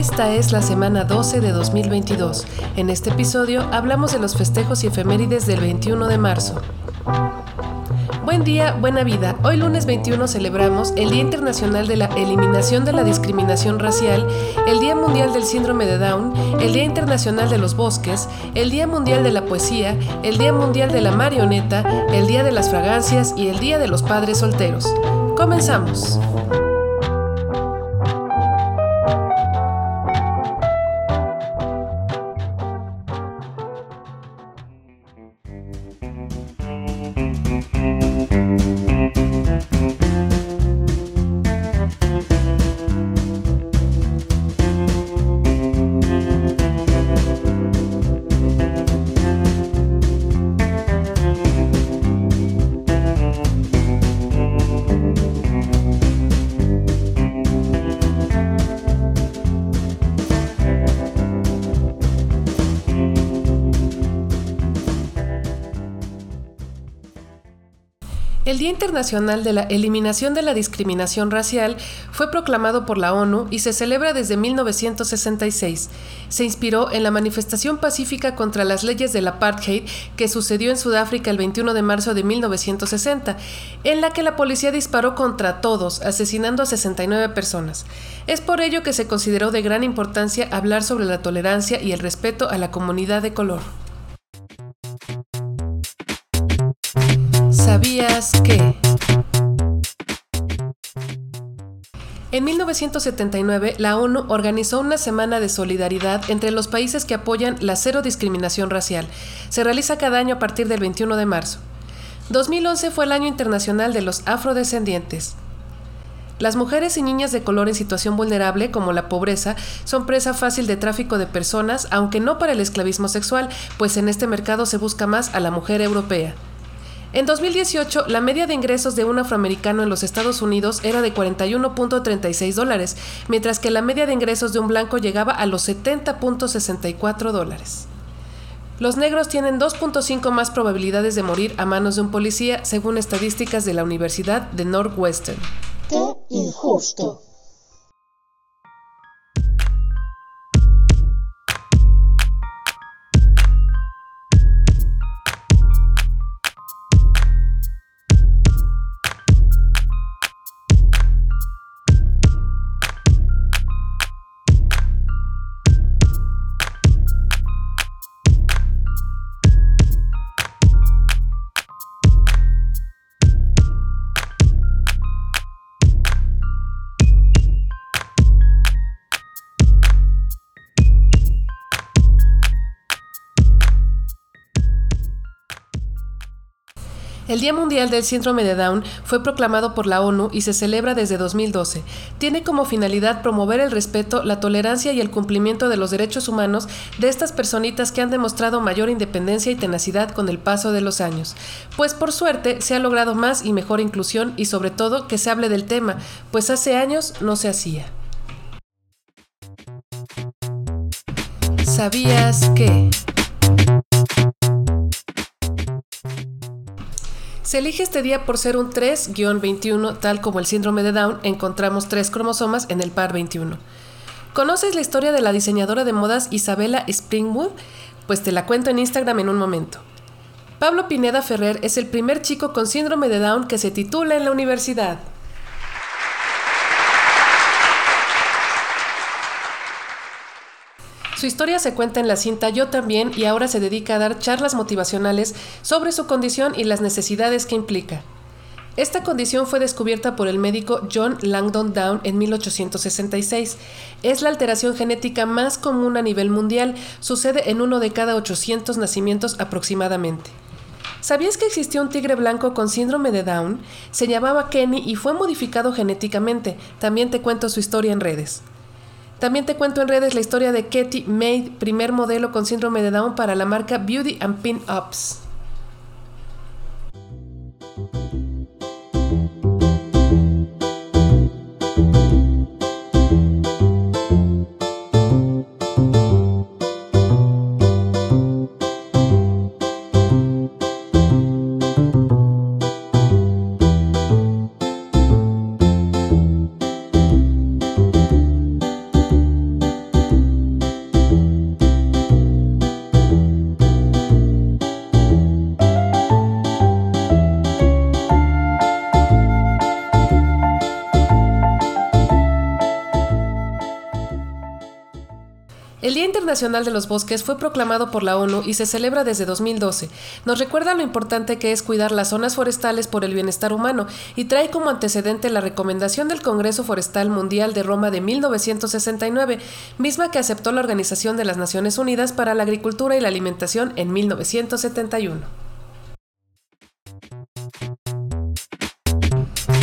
Esta es la semana 12 de 2022. En este episodio hablamos de los festejos y efemérides del 21 de marzo. Buen día, buena vida. Hoy lunes 21 celebramos el Día Internacional de la Eliminación de la Discriminación Racial, el Día Mundial del Síndrome de Down, el Día Internacional de los Bosques, el Día Mundial de la Poesía, el Día Mundial de la Marioneta, el Día de las Fragancias y el Día de los Padres Solteros. Comenzamos. Día Internacional de la Eliminación de la Discriminación Racial fue proclamado por la ONU y se celebra desde 1966. Se inspiró en la manifestación pacífica contra las leyes del apartheid que sucedió en Sudáfrica el 21 de marzo de 1960, en la que la policía disparó contra todos, asesinando a 69 personas. Es por ello que se consideró de gran importancia hablar sobre la tolerancia y el respeto a la comunidad de color. ¿Sabías que? En 1979, la ONU organizó una semana de solidaridad entre los países que apoyan la cero discriminación racial. Se realiza cada año a partir del 21 de marzo. 2011 fue el año internacional de los afrodescendientes. Las mujeres y niñas de color en situación vulnerable, como la pobreza, son presa fácil de tráfico de personas, aunque no para el esclavismo sexual, pues en este mercado se busca más a la mujer europea. En 2018, la media de ingresos de un afroamericano en los Estados Unidos era de 41.36 dólares, mientras que la media de ingresos de un blanco llegaba a los 70.64 dólares. Los negros tienen 2.5 más probabilidades de morir a manos de un policía, según estadísticas de la Universidad de Northwestern. ¡Qué injusto! El Día Mundial del Síndrome de Down fue proclamado por la ONU y se celebra desde 2012. Tiene como finalidad promover el respeto, la tolerancia y el cumplimiento de los derechos humanos de estas personitas que han demostrado mayor independencia y tenacidad con el paso de los años. Pues por suerte se ha logrado más y mejor inclusión y sobre todo que se hable del tema, pues hace años no se hacía. ¿Sabías que? Se elige este día por ser un 3-21, tal como el síndrome de Down, encontramos tres cromosomas en el par 21. ¿Conoces la historia de la diseñadora de modas Isabella Springwood? Pues te la cuento en Instagram en un momento. Pablo Pineda Ferrer es el primer chico con síndrome de Down que se titula en la universidad. Su historia se cuenta en la cinta Yo también y ahora se dedica a dar charlas motivacionales sobre su condición y las necesidades que implica. Esta condición fue descubierta por el médico John Langdon Down en 1866. Es la alteración genética más común a nivel mundial, sucede en uno de cada 800 nacimientos aproximadamente. ¿Sabías que existió un tigre blanco con síndrome de Down? Se llamaba Kenny y fue modificado genéticamente. También te cuento su historia en redes. También te cuento en redes la historia de Katie Maid, primer modelo con síndrome de Down para la marca Beauty and Pin Ups. Internacional de los Bosques fue proclamado por la ONU y se celebra desde 2012. Nos recuerda lo importante que es cuidar las zonas forestales por el bienestar humano y trae como antecedente la recomendación del Congreso Forestal Mundial de Roma de 1969, misma que aceptó la Organización de las Naciones Unidas para la Agricultura y la Alimentación en 1971.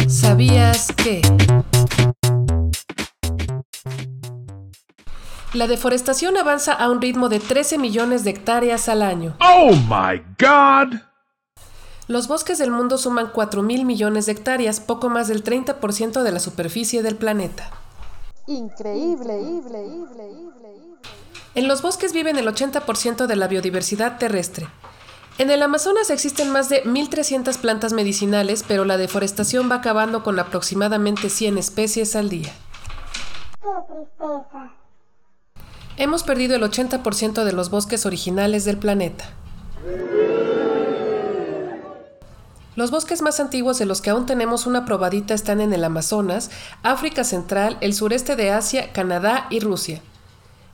¿Sabías que? La deforestación avanza a un ritmo de 13 millones de hectáreas al año. Oh my God! Los bosques del mundo suman 4 mil millones de hectáreas, poco más del 30% de la superficie del planeta. Increíble. En los bosques viven el 80% de la biodiversidad terrestre. En el Amazonas existen más de 1.300 plantas medicinales, pero la deforestación va acabando con aproximadamente 100 especies al día. Hemos perdido el 80% de los bosques originales del planeta. Los bosques más antiguos de los que aún tenemos una probadita están en el Amazonas, África Central, el sureste de Asia, Canadá y Rusia.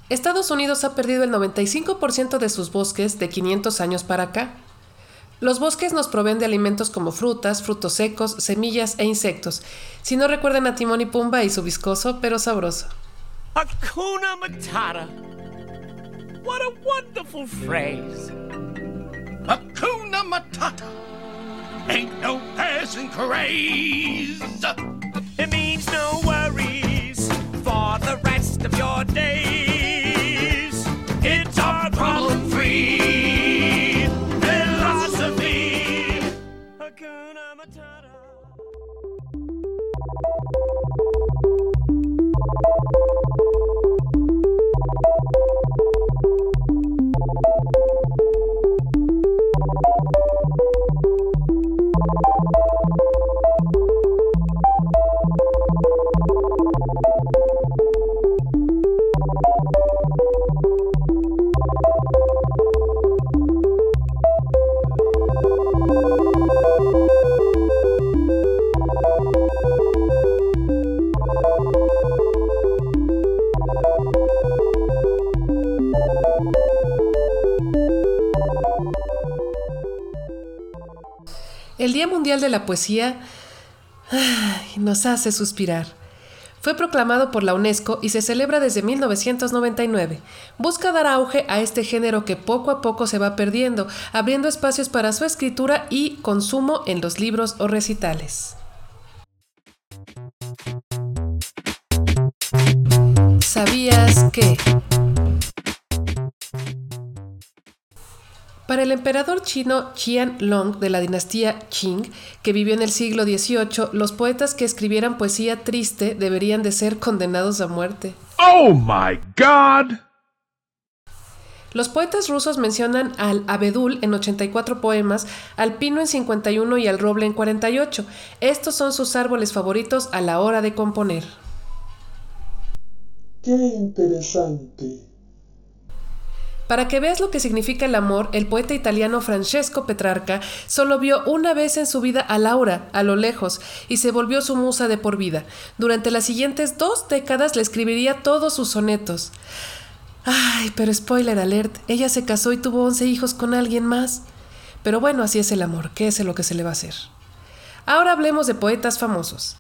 Estados Unidos ha perdido el 95% de sus bosques de 500 años para acá. Los bosques nos proveen de alimentos como frutas, frutos secos, semillas e insectos. Si no recuerdan a Timón y Pumba y su viscoso pero sabroso. Hakuna Matata. What a wonderful phrase. Hakuna Matata. Ain't no passing craze. Mundial de la Poesía nos hace suspirar. Fue proclamado por la UNESCO y se celebra desde 1999. Busca dar auge a este género que poco a poco se va perdiendo, abriendo espacios para su escritura y consumo en los libros o recitales. ¿Sabías que? Para el emperador chino Qianlong de la dinastía Qing, que vivió en el siglo XVIII, los poetas que escribieran poesía triste deberían de ser condenados a muerte. Oh my God! Los poetas rusos mencionan al abedul en 84 poemas, al pino en 51 y al roble en 48. Estos son sus árboles favoritos a la hora de componer. Qué interesante. Para que veas lo que significa el amor, el poeta italiano Francesco Petrarca solo vio una vez en su vida a Laura, a lo lejos, y se volvió su musa de por vida. Durante las siguientes dos décadas le escribiría todos sus sonetos. Ay, pero spoiler alert, ella se casó y tuvo 11 hijos con alguien más. Pero bueno, así es el amor, ¿qué es lo que se le va a hacer? Ahora hablemos de poetas famosos.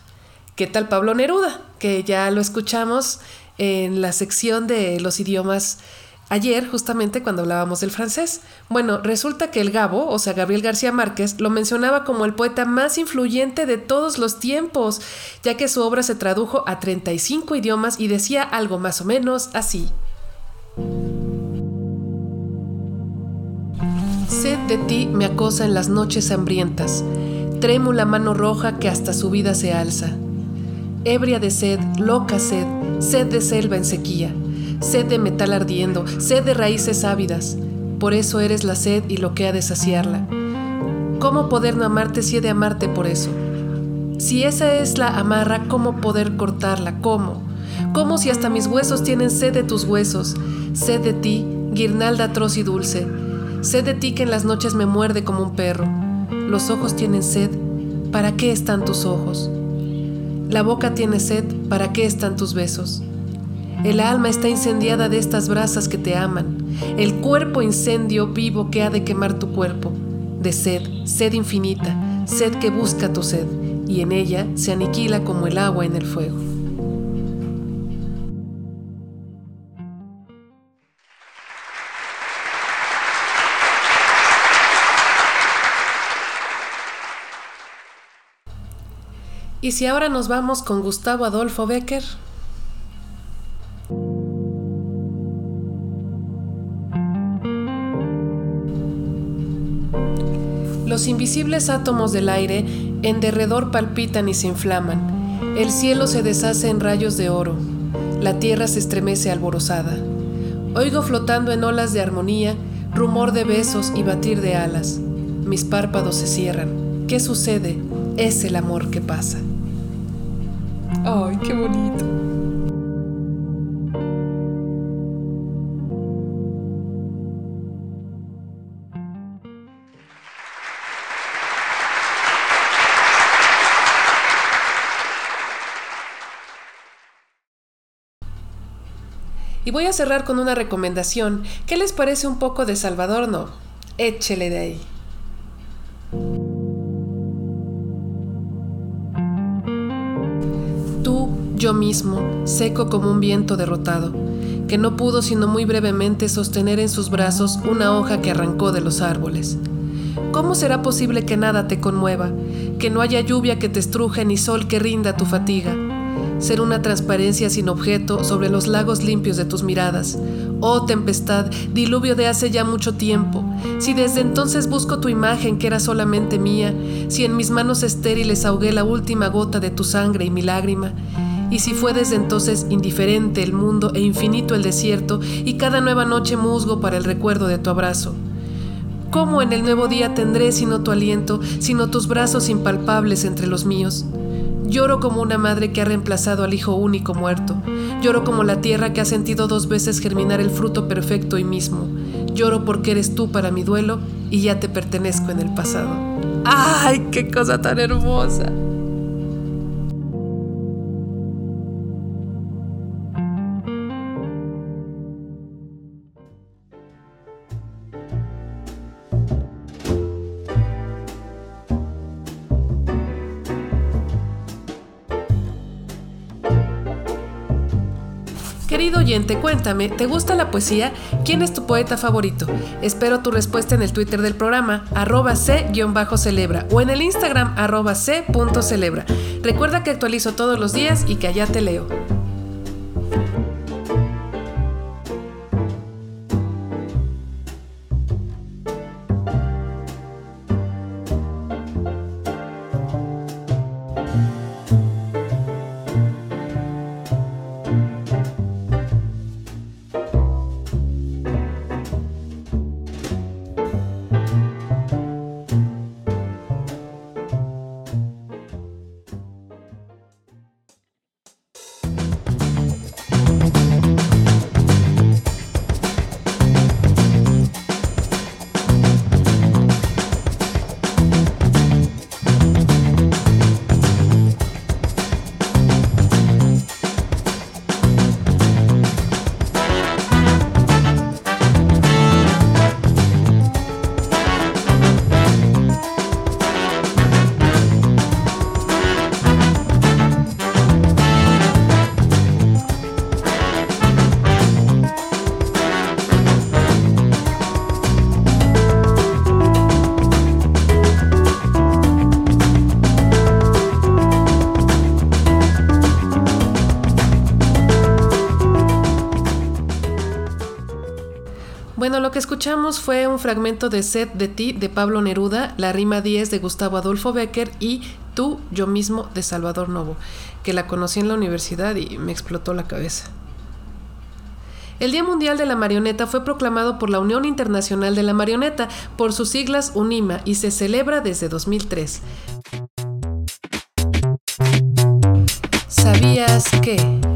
¿Qué tal Pablo Neruda? Que ya lo escuchamos en la sección de los idiomas Ayer, justamente cuando hablábamos del francés. Bueno, resulta que el Gabo, o sea, Gabriel García Márquez, lo mencionaba como el poeta más influyente de todos los tiempos, ya que su obra se tradujo a 35 idiomas y decía algo más o menos así. Sed de ti me acosa en las noches hambrientas, trémula mano roja que hasta su vida se alza. Ebria de sed, loca sed, sed de selva en sequía, sed de metal ardiendo, sed de raíces ávidas. Por eso eres la sed y lo que ha de saciarla. ¿Cómo poder no amarte si he de amarte por eso? Si esa es la amarra, ¿cómo poder cortarla? ¿Cómo? ¿Cómo si hasta mis huesos tienen sed de tus huesos? Sed de ti, guirnalda atroz y dulce. Sed de ti que en las noches me muerde como un perro. Los ojos tienen sed, ¿para qué están tus ojos? La boca tiene sed, ¿para qué están tus besos? El alma está incendiada de estas brasas que te aman. El cuerpo incendio vivo que ha de quemar tu cuerpo. De sed, sed infinita, sed que busca tu sed, y en ella se aniquila como el agua en el fuego. ¿Y si ahora nos vamos con Gustavo Adolfo Becker? Los invisibles átomos del aire en derredor palpitan y se inflaman. El cielo se deshace en rayos de oro. La tierra se estremece alborozada. Oigo flotando en olas de armonía, rumor de besos y batir de alas. Mis párpados se cierran. ¿Qué sucede? Es el amor que pasa. ¡Ay, qué bonito! Y voy a cerrar con una recomendación. ¿Qué les parece un poco de Salvador No? Échele de ahí. Tú, yo mismo, seco como un viento derrotado, que no pudo sino muy brevemente sostener en sus brazos una hoja que arrancó de los árboles. ¿Cómo será posible que nada te conmueva, que no haya lluvia que te estruje ni sol que rinda tu fatiga? Ser una transparencia sin objeto sobre los lagos limpios de tus miradas. Oh tempestad, diluvio de hace ya mucho tiempo. Si desde entonces busco tu imagen que era solamente mía, si en mis manos estériles ahogué la última gota de tu sangre y mi lágrima, y si fue desde entonces indiferente el mundo e infinito el desierto, y cada nueva noche musgo para el recuerdo de tu abrazo. ¿Cómo en el nuevo día tendré sino tu aliento, sino tus brazos impalpables entre los míos? Lloro como una madre que ha reemplazado al hijo único muerto. Lloro como la tierra que ha sentido dos veces germinar el fruto perfecto y mismo. Lloro porque eres tú para mi duelo y ya te pertenezco en el pasado. ¡Ay, qué cosa tan hermosa! Cuéntame, ¿te gusta la poesía? ¿Quién es tu poeta favorito? Espero tu respuesta en el Twitter del programa, arroba c-celebra o en el Instagram, arroba c.celebra. Recuerda que actualizo todos los días y que allá te leo. Fue un fragmento de Sed de ti de Pablo Neruda, la rima 10 de Gustavo Adolfo Becker y Tú, yo mismo de Salvador Novo, que la conocí en la universidad y me explotó la cabeza. El Día Mundial de la Marioneta fue proclamado por la Unión Internacional de la Marioneta, por sus siglas UNIMA, y se celebra desde 2003. ¿Sabías que?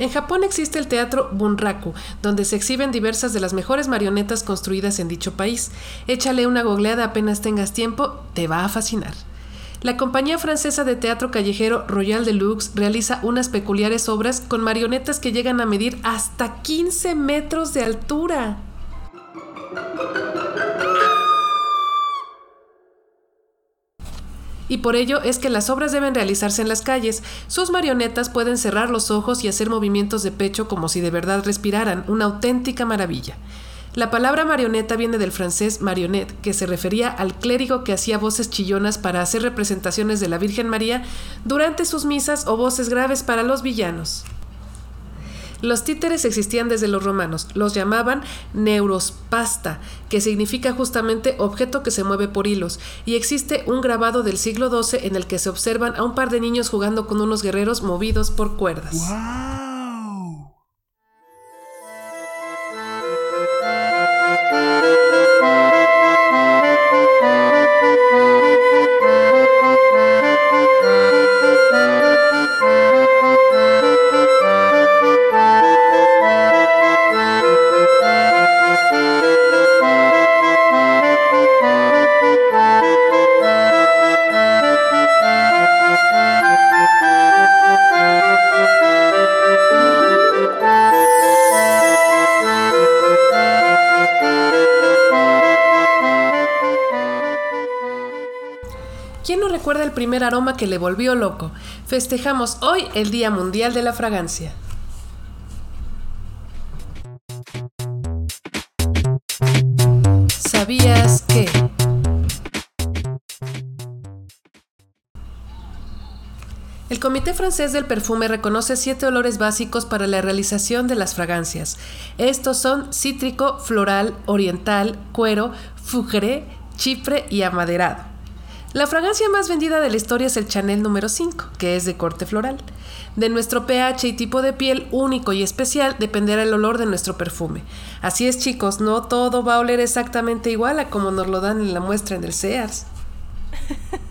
En Japón existe el teatro Bunraku, donde se exhiben diversas de las mejores marionetas construidas en dicho país. Échale una googleada apenas tengas tiempo, te va a fascinar. La compañía francesa de teatro callejero Royal Deluxe realiza unas peculiares obras con marionetas que llegan a medir hasta 15 metros de altura. Y por ello es que las obras deben realizarse en las calles. Sus marionetas pueden cerrar los ojos y hacer movimientos de pecho como si de verdad respiraran, una auténtica maravilla. La palabra marioneta viene del francés marionnette, que se refería al clérigo que hacía voces chillonas para hacer representaciones de la Virgen María durante sus misas o voces graves para los villanos. Los títeres existían desde los romanos, los llamaban neurospasta, que significa justamente objeto que se mueve por hilos, y existe un grabado del siglo XII en el que se observan a un par de niños jugando con unos guerreros movidos por cuerdas. ¿Quién el primer aroma que le volvió loco? Festejamos hoy el Día Mundial de la Fragancia. ¿Sabías que? El Comité Francés del Perfume reconoce siete olores básicos para la realización de las fragancias. Estos son cítrico, floral, oriental, cuero, fugre, chipre y amaderado. La fragancia más vendida de la historia es el Chanel número 5, que es de corte floral. De nuestro pH y tipo de piel único y especial dependerá el olor de nuestro perfume. Así es chicos, no todo va a oler exactamente igual a como nos lo dan en la muestra en el Sears.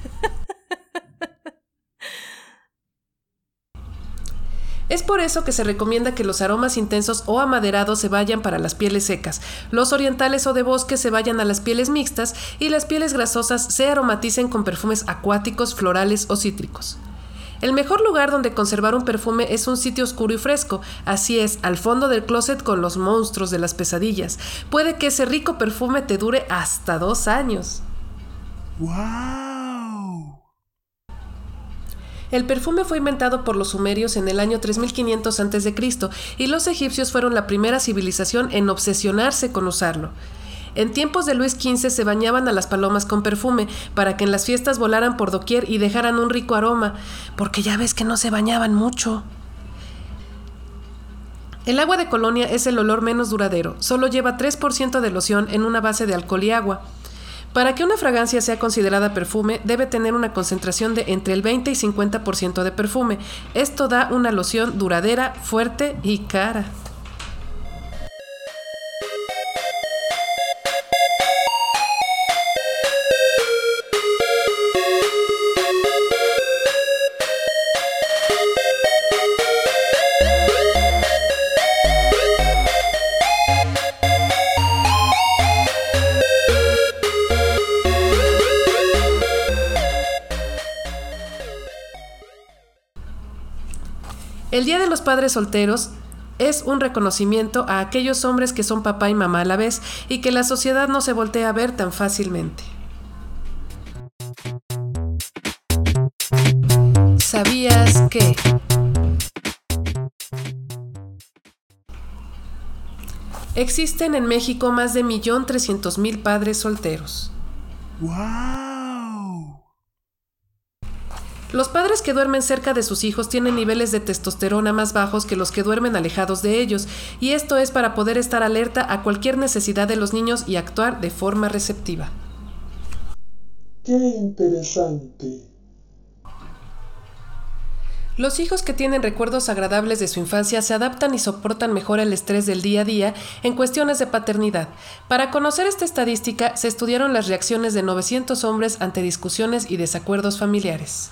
Es por eso que se recomienda que los aromas intensos o amaderados se vayan para las pieles secas, los orientales o de bosque se vayan a las pieles mixtas y las pieles grasosas se aromaticen con perfumes acuáticos, florales o cítricos. El mejor lugar donde conservar un perfume es un sitio oscuro y fresco, así es, al fondo del closet con los monstruos de las pesadillas. Puede que ese rico perfume te dure hasta dos años. El perfume fue inventado por los sumerios en el año 3500 a.C. y los egipcios fueron la primera civilización en obsesionarse con usarlo. En tiempos de Luis XV se bañaban a las palomas con perfume para que en las fiestas volaran por doquier y dejaran un rico aroma, porque ya ves que no se bañaban mucho. El agua de colonia es el olor menos duradero, solo lleva 3% de loción en una base de alcohol y agua. Para que una fragancia sea considerada perfume, debe tener una concentración de entre el 20 y 50% de perfume. Esto da una loción duradera, fuerte y cara. El Día de los Padres Solteros es un reconocimiento a aquellos hombres que son papá y mamá a la vez y que la sociedad no se voltea a ver tan fácilmente. ¿Sabías que? Existen en México más de 1.300.000 padres solteros. Los padres que duermen cerca de sus hijos tienen niveles de testosterona más bajos que los que duermen alejados de ellos, y esto es para poder estar alerta a cualquier necesidad de los niños y actuar de forma receptiva. Qué interesante. Los hijos que tienen recuerdos agradables de su infancia se adaptan y soportan mejor el estrés del día a día en cuestiones de paternidad. Para conocer esta estadística, se estudiaron las reacciones de 900 hombres ante discusiones y desacuerdos familiares.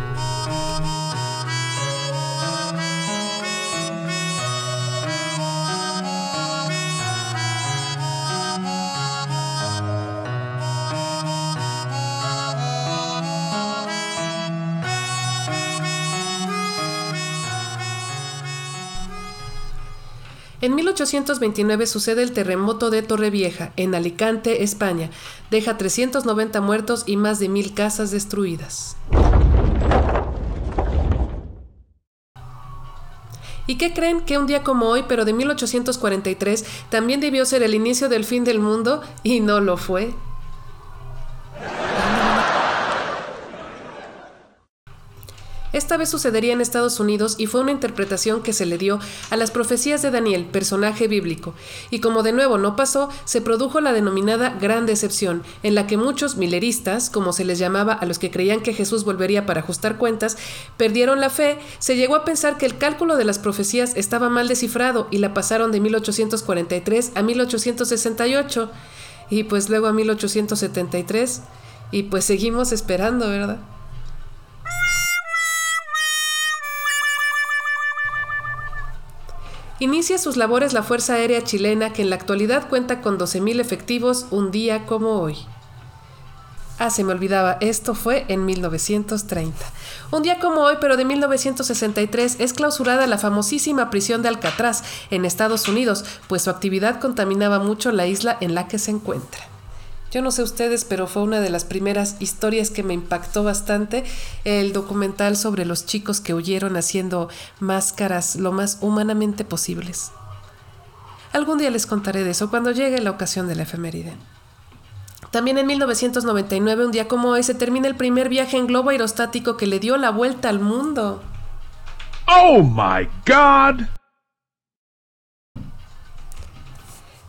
En 1829 sucede el terremoto de Torrevieja, en Alicante, España. Deja 390 muertos y más de mil casas destruidas. ¿Y qué creen que un día como hoy, pero de 1843, también debió ser el inicio del fin del mundo y no lo fue? Esta vez sucedería en Estados Unidos y fue una interpretación que se le dio a las profecías de Daniel, personaje bíblico. Y como de nuevo no pasó, se produjo la denominada Gran Decepción, en la que muchos mileristas, como se les llamaba a los que creían que Jesús volvería para ajustar cuentas, perdieron la fe, se llegó a pensar que el cálculo de las profecías estaba mal descifrado y la pasaron de 1843 a 1868 y pues luego a 1873 y pues seguimos esperando, ¿verdad? Inicia sus labores la Fuerza Aérea Chilena que en la actualidad cuenta con 12.000 efectivos un día como hoy. Ah, se me olvidaba, esto fue en 1930. Un día como hoy, pero de 1963, es clausurada la famosísima prisión de Alcatraz en Estados Unidos, pues su actividad contaminaba mucho la isla en la que se encuentra. Yo no sé ustedes, pero fue una de las primeras historias que me impactó bastante, el documental sobre los chicos que huyeron haciendo máscaras lo más humanamente posibles. Algún día les contaré de eso cuando llegue la ocasión de la efeméride. También en 1999, un día como hoy, se termina el primer viaje en globo aerostático que le dio la vuelta al mundo. Oh my god!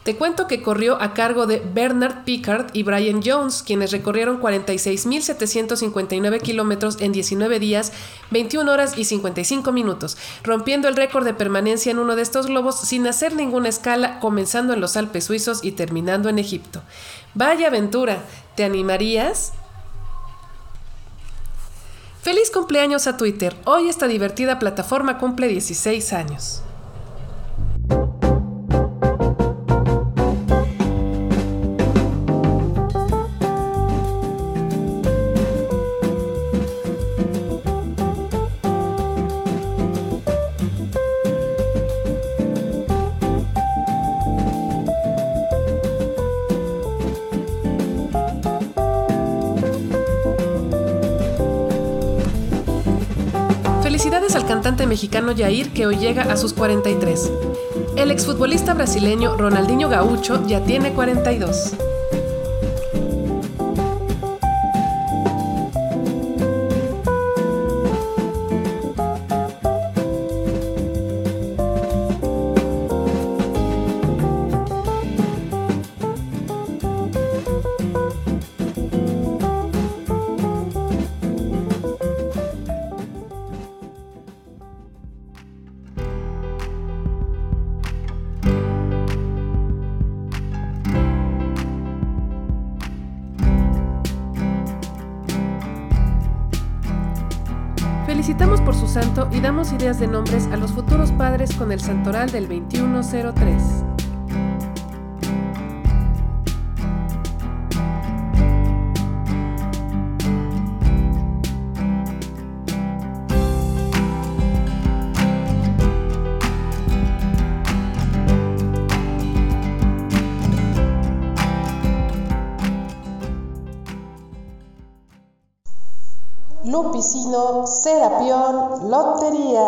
Te cuento que corrió a cargo de Bernard Pickard y Brian Jones, quienes recorrieron 46.759 kilómetros en 19 días, 21 horas y 55 minutos, rompiendo el récord de permanencia en uno de estos globos sin hacer ninguna escala, comenzando en los Alpes suizos y terminando en Egipto. Vaya aventura, ¿te animarías? Feliz cumpleaños a Twitter. Hoy esta divertida plataforma cumple 16 años. Cantante mexicano Yair que hoy llega a sus 43. El exfutbolista brasileño Ronaldinho Gaucho ya tiene 42. Por su santo y damos ideas de nombres a los futuros padres con el santoral del 2103. Lupicino, Serapión, Lotería.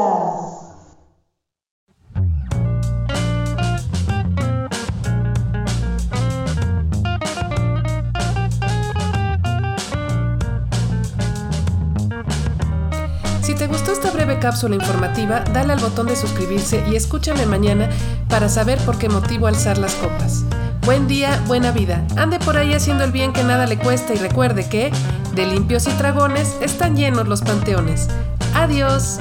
Si te gustó esta breve cápsula informativa, dale al botón de suscribirse y escúchame mañana para saber por qué motivo alzar las copas. Buen día, buena vida. Ande por ahí haciendo el bien que nada le cuesta y recuerde que de limpios y dragones están llenos los panteones. Adiós.